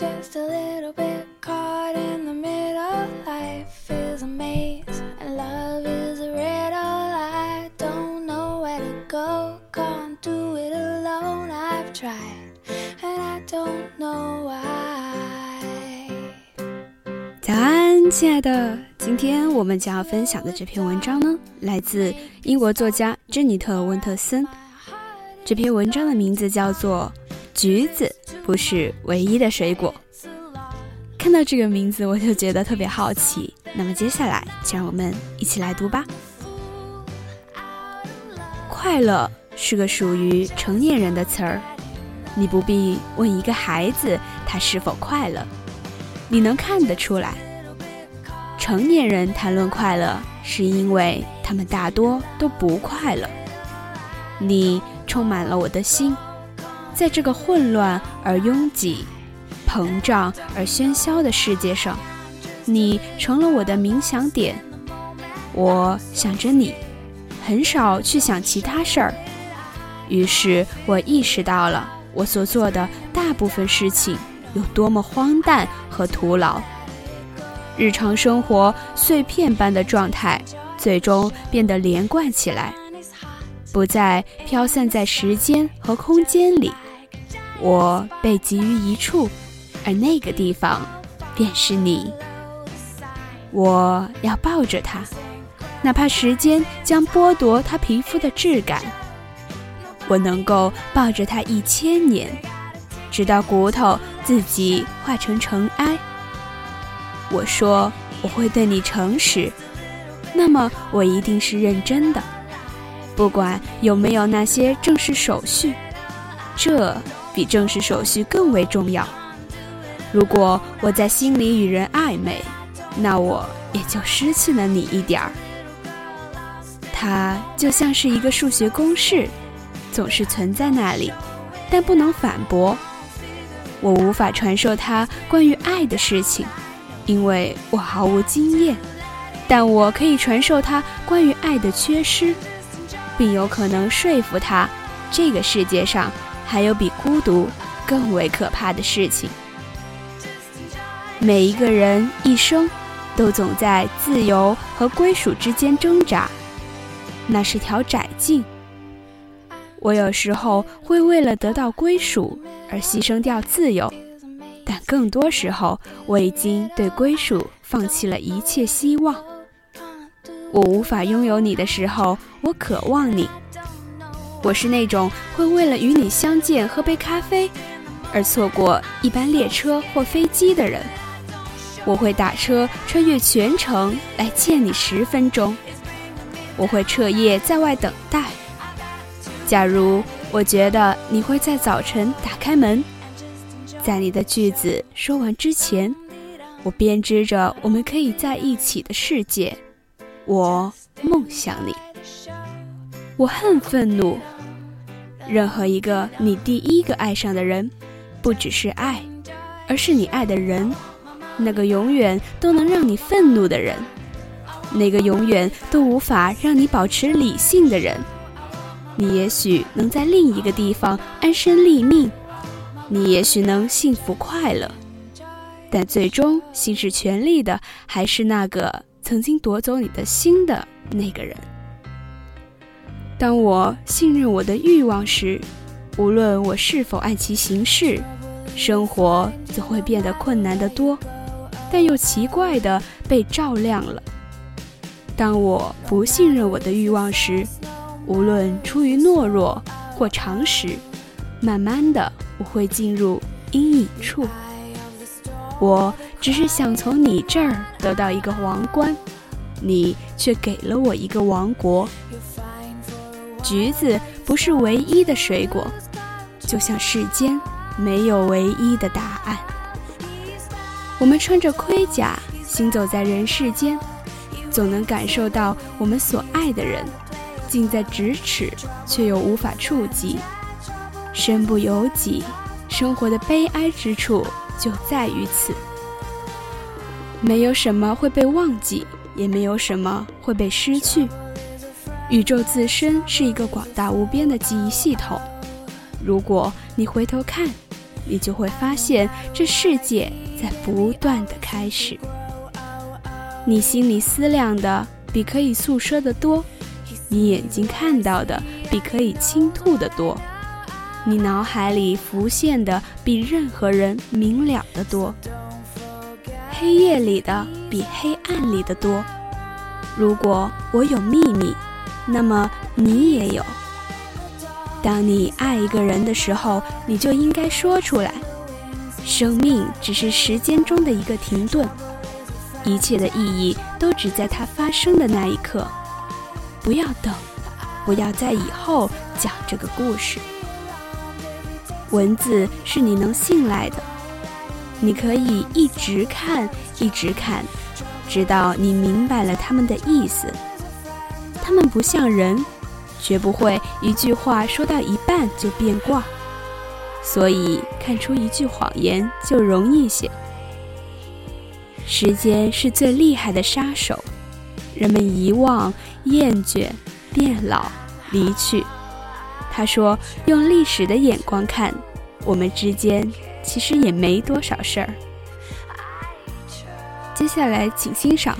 just a little bit caught in the middle. Life is a maze, and love is a riddle. I don't know where to go, can't do it alone. I've tried, and I don't know why. 早安，亲爱的！今天我们将要分享的这篇文章呢，来自英国作家珍妮特·温特森。这篇文章的名字叫做《橘子不是唯一的水果》。看到这个名字，我就觉得特别好奇。那么接下来，就让我们一起来读吧。快乐是个属于成年人的词儿，你不必问一个孩子他是否快乐，你能看得出来。成年人谈论快乐，是因为他们大多都不快乐。你。充满了我的心，在这个混乱而拥挤、膨胀而喧嚣的世界上，你成了我的冥想点。我想着你，很少去想其他事儿。于是我意识到了我所做的大部分事情有多么荒诞和徒劳。日常生活碎片般的状态，最终变得连贯起来。不再飘散在时间和空间里，我被集于一处，而那个地方便是你。我要抱着它，哪怕时间将剥夺它皮肤的质感。我能够抱着它一千年，直到骨头自己化成尘埃。我说我会对你诚实，那么我一定是认真的。不管有没有那些正式手续，这比正式手续更为重要。如果我在心里与人暧昧，那我也就失去了你一点儿。它就像是一个数学公式，总是存在那里，但不能反驳。我无法传授他关于爱的事情，因为我毫无经验。但我可以传授他关于爱的缺失。并有可能说服他，这个世界上还有比孤独更为可怕的事情。每一个人一生都总在自由和归属之间挣扎，那是条窄径。我有时候会为了得到归属而牺牲掉自由，但更多时候我已经对归属放弃了一切希望。我无法拥有你的时候，我渴望你。我是那种会为了与你相见喝杯咖啡，而错过一班列车或飞机的人。我会打车穿越全城来见你十分钟。我会彻夜在外等待。假如我觉得你会在早晨打开门，在你的句子说完之前，我编织着我们可以在一起的世界。我梦想你，我恨愤怒。任何一个你第一个爱上的人，不只是爱，而是你爱的人，那个永远都能让你愤怒的人，那个永远都无法让你保持理性的人。你也许能在另一个地方安身立命，你也许能幸福快乐，但最终行使权力的还是那个。曾经夺走你的心的那个人。当我信任我的欲望时，无论我是否按其行事，生活则会变得困难得多，但又奇怪的被照亮了。当我不信任我的欲望时，无论出于懦弱或常识，慢慢的我会进入阴影处。我只是想从你这儿得到一个王冠，你却给了我一个王国。橘子不是唯一的水果，就像世间没有唯一的答案。我们穿着盔甲行走在人世间，总能感受到我们所爱的人近在咫尺，却又无法触及。身不由己，生活的悲哀之处。就在于此，没有什么会被忘记，也没有什么会被失去。宇宙自身是一个广大无边的记忆系统。如果你回头看，你就会发现这世界在不断的开始。你心里思量的比可以诉说的多，你眼睛看到的比可以倾吐的多，你脑海里浮现的比任何人明了的多。黑夜里的比黑暗里的多。如果我有秘密，那么你也有。当你爱一个人的时候，你就应该说出来。生命只是时间中的一个停顿，一切的意义都只在它发生的那一刻。不要等，不要在以后讲这个故事。文字是你能信赖的。你可以一直看，一直看，直到你明白了他们的意思。他们不像人，绝不会一句话说到一半就变卦，所以看出一句谎言就容易些。时间是最厉害的杀手，人们遗忘、厌倦、变老、离去。他说：“用历史的眼光看，我们之间。”其实也没多少事儿。接下来，请欣赏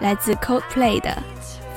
来自 Coldplay 的《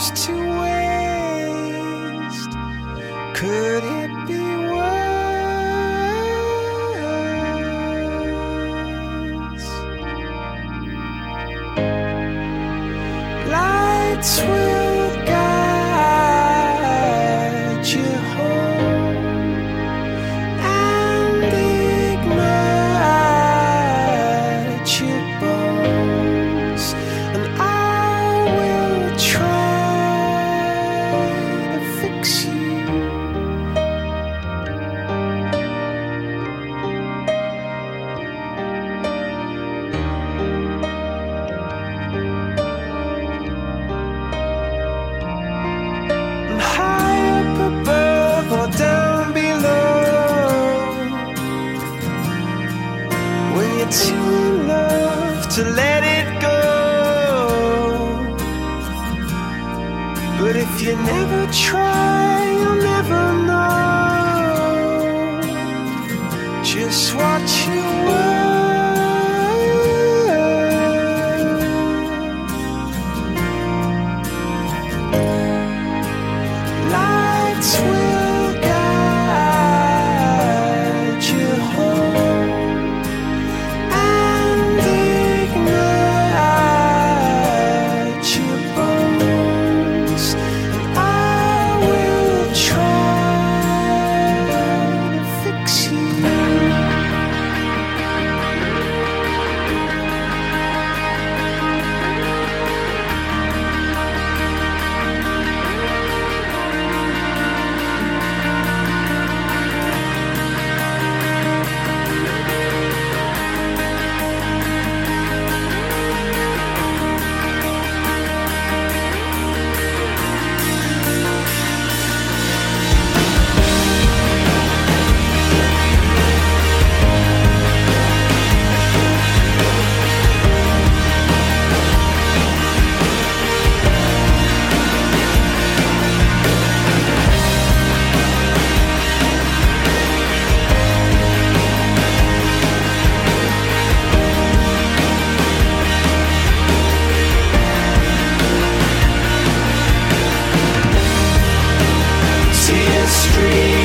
goes to waste. Could it be worse? Lights will to let it go. But if you never try, you'll never know just what you were. tree.